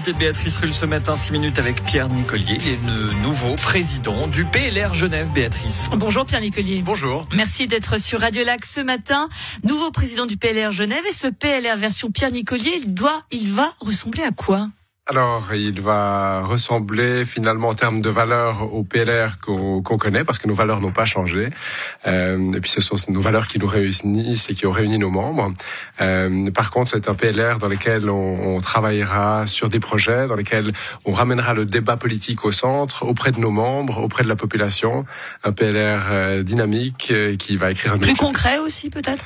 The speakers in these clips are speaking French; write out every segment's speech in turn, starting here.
l'invité de Béatrice Rulle ce matin, 6 minutes avec Pierre Nicolier, le nouveau président du PLR Genève, Béatrice. Bonjour Pierre Nicolier. Bonjour. Merci d'être sur Radio Lac ce matin. Nouveau président du PLR Genève et ce PLR version Pierre Nicolier, il doit, il va ressembler à quoi? Alors, il va ressembler finalement en termes de valeurs au PLR qu'on connaît, parce que nos valeurs n'ont pas changé. Euh, et puis, ce sont nos valeurs qui nous réunissent et qui ont réuni nos membres. Euh, par contre, c'est un PLR dans lequel on, on, travaillera sur des projets, dans lesquels on ramènera le débat politique au centre, auprès de nos membres, auprès de la population. Un PLR euh, dynamique euh, qui va écrire un... Plus concret aussi, peut-être?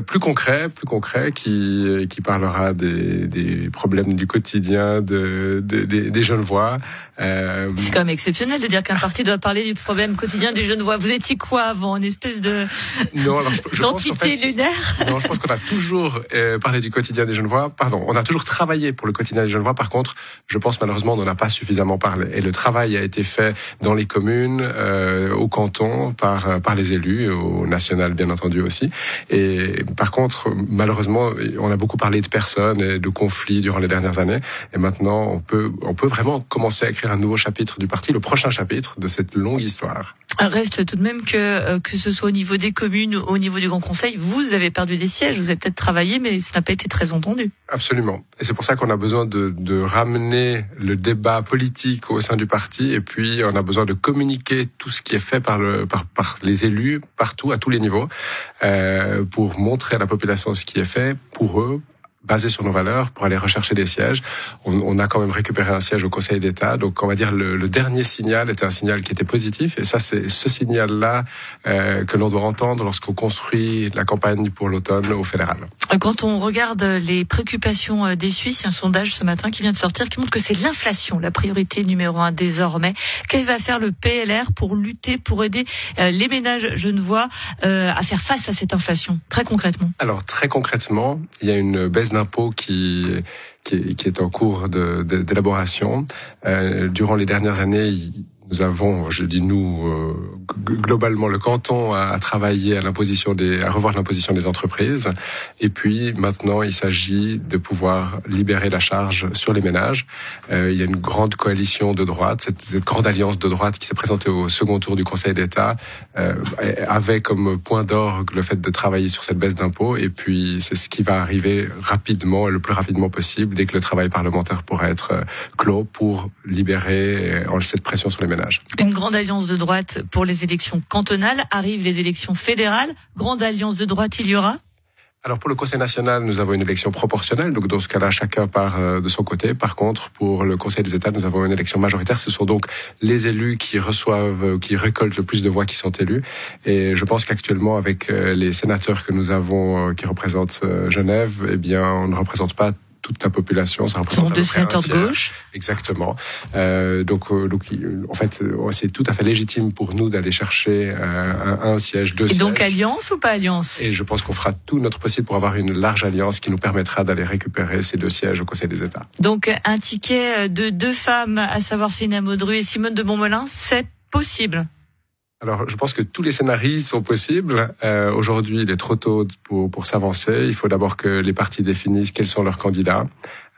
Plus concret, plus concret, qui euh, qui parlera des, des problèmes du quotidien de, de des, des voix. Euh... C'est quand même exceptionnel de dire qu'un parti doit parler du problème quotidien des jeunes voix. Vous étiez quoi avant, une espèce de non, alors je, je d'entité lunaire? Non, je pense qu'on a toujours euh, parlé du quotidien des jeunes voix. Pardon, on a toujours travaillé pour le quotidien des jeunes voix. Par contre, je pense malheureusement on n'en a pas suffisamment parlé. Et le travail a été fait dans les communes, euh, au canton, par par les élus, au national bien entendu aussi. Et par contre, malheureusement, on a beaucoup parlé de personnes et de conflits durant les dernières années. Et maintenant, on peut, on peut vraiment commencer à écrire un nouveau chapitre du parti, le prochain chapitre de cette longue histoire. Reste tout de même que, euh, que ce soit au niveau des communes, ou au niveau du Grand Conseil, vous avez perdu des sièges, vous avez peut-être travaillé, mais ça n'a pas été très entendu. Absolument. Et c'est pour ça qu'on a besoin de, de ramener le débat politique au sein du parti, et puis on a besoin de communiquer tout ce qui est fait par, le, par, par les élus, partout, à tous les niveaux, euh, pour montrer à la population ce qui est fait pour eux, basé sur nos valeurs pour aller rechercher des sièges. On, on a quand même récupéré un siège au Conseil d'État, donc on va dire le, le, dernier signal était un signal qui était positif, et ça c'est ce signal-là euh, que l'on doit entendre lorsqu'on construit la campagne pour l'automne au fédéral. Quand on regarde les préoccupations euh, des Suisses, il y a un sondage ce matin qui vient de sortir qui montre que c'est l'inflation la priorité numéro un désormais. Qu'est-ce va faire le PLR pour lutter, pour aider euh, les ménages genevois euh, à faire face à cette inflation, très concrètement Alors très concrètement, il y a une baisse d'impôts qui, qui, qui, est en cours d'élaboration. Euh, durant les dernières années, nous avons, je dis nous, euh, globalement, le canton a, a travaillé à l'imposition des, à revoir l'imposition des entreprises. Et puis maintenant, il s'agit de pouvoir libérer la charge sur les ménages. Euh, il y a une grande coalition de droite, cette, cette grande alliance de droite qui s'est présentée au second tour du Conseil d'État, euh, avait comme point d'orgue le fait de travailler sur cette baisse d'impôts. Et puis c'est ce qui va arriver rapidement, le plus rapidement possible, dès que le travail parlementaire pourra être euh, clos pour libérer enlever cette pression sur les ménages. Une grande alliance de droite pour les élections cantonales. Arrivent les élections fédérales. Grande alliance de droite, il y aura? Alors pour le Conseil national, nous avons une élection proportionnelle, donc dans ce cas-là, chacun part euh, de son côté. Par contre, pour le Conseil des États, nous avons une élection majoritaire. Ce sont donc les élus qui reçoivent, qui récoltent le plus de voix qui sont élus. Et je pense qu'actuellement, avec euh, les sénateurs que nous avons euh, qui représentent Genève, eh bien, on ne représente pas toute la population. Ça représente deux sénateurs de gauche. Exactement. Euh, donc, euh, donc, en fait, euh, c'est tout à fait légitime pour nous d'aller chercher euh, un, un, siège, deux Et sièges. donc alliance ou pas alliance? Et je pense qu'on fera tout notre possible pour avoir une large alliance qui nous permettra d'aller récupérer ces deux sièges au Conseil des États. Donc un ticket de deux femmes, à savoir Maudru et Simone de Montmelin, c'est possible? Alors, je pense que tous les scénarios sont possibles. Euh, Aujourd'hui, il est trop tôt pour, pour s'avancer. Il faut d'abord que les partis définissent quels sont leurs candidats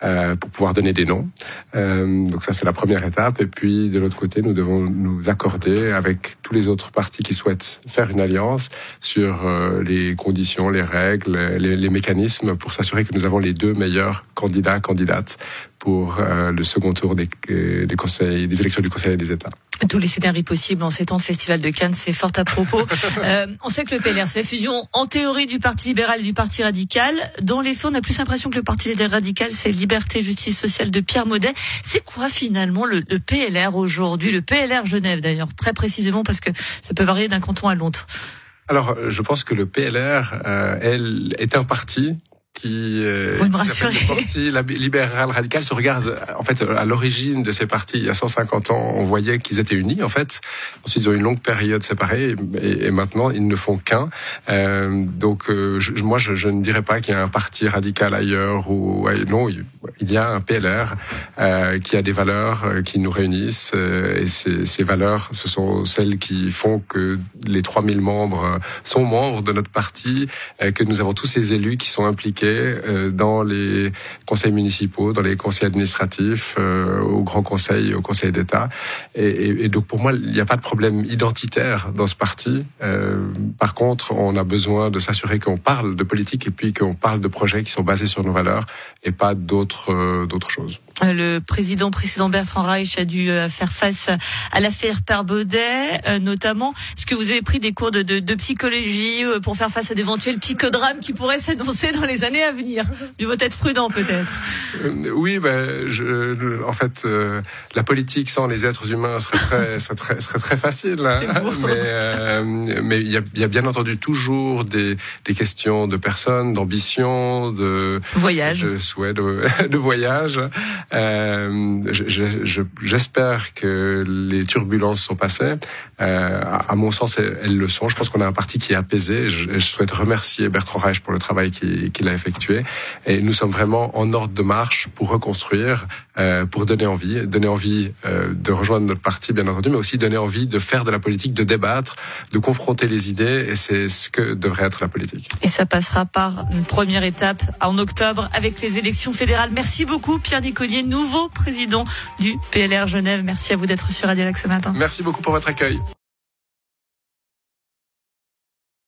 euh, pour pouvoir donner des noms. Euh, donc ça, c'est la première étape. Et puis, de l'autre côté, nous devons nous accorder avec tous les autres partis qui souhaitent faire une alliance sur euh, les conditions, les règles, les, les mécanismes pour s'assurer que nous avons les deux meilleurs candidats, candidates pour euh, le second tour des, des, conseils, des élections du Conseil des États tous les scénarios possibles en ces temps de Festival de Cannes, c'est fort à propos. euh, on sait que le PLR, c'est la fusion en théorie du Parti libéral et du Parti radical. Dans les faits, on a plus l'impression que le Parti radical, c'est Liberté, Justice sociale de Pierre Maudet. C'est quoi finalement le, le PLR aujourd'hui? Le PLR Genève d'ailleurs, très précisément parce que ça peut varier d'un canton à l'autre. Alors, je pense que le PLR, euh, elle, est un parti qui, euh, qui parti libéral radical se regarde en fait à l'origine de ces partis il y a 150 ans on voyait qu'ils étaient unis en fait. Ensuite ils ont une longue période séparée et, et maintenant ils ne font qu'un. Euh, donc euh, je, moi je, je, ne dirais pas qu'il y a un parti radical ailleurs ou non il y a un PLR euh, qui a des valeurs euh, qui nous réunissent euh, et ces, ces, valeurs, ce sont celles qui font que les 3000 membres sont membres de notre parti, que nous avons tous ces élus qui sont impliqués dans les conseils municipaux, dans les conseils administratifs, au Grand Conseil, au Conseil d'État. Et, et, et, donc pour moi, il n'y a pas de problème identitaire dans ce parti. par contre, on a besoin de s'assurer qu'on parle de politique et puis qu'on parle de projets qui sont basés sur nos valeurs et pas d'autres d'autres choses. Le président précédent Bertrand Reich a dû euh, faire face à l'affaire Père Baudet, euh, notamment. Est-ce que vous avez pris des cours de, de, de psychologie euh, pour faire face à d'éventuels psychodrames qui pourraient s'annoncer dans les années à venir? Du vaut être prudent peut-être. Oui, ben, je, en fait, la politique sans les êtres humains serait très, serait très, serait très facile. Hein. mais mais il y a, y a, bien entendu toujours des, des questions de personnes, d'ambition, de voyage, de souhait de, de voyage. Euh, J'espère que les turbulences sont passées. Euh, à, mon sens, elles, le sont. Je pense qu'on a un parti qui est apaisé. Je, souhaite remercier Bertrand Reich pour le travail qu'il a effectué. Et nous sommes vraiment en ordre de marche pour reconstruire, euh, pour donner envie, donner envie euh, de rejoindre notre parti, bien entendu, mais aussi donner envie de faire de la politique, de débattre, de confronter les idées. Et c'est ce que devrait être la politique. Et ça passera par une première étape en octobre avec les élections fédérales. Merci beaucoup, Pierre Nicolier nouveau président du PLR Genève. Merci à vous d'être sur Radio Lac ce matin. Merci beaucoup pour votre accueil.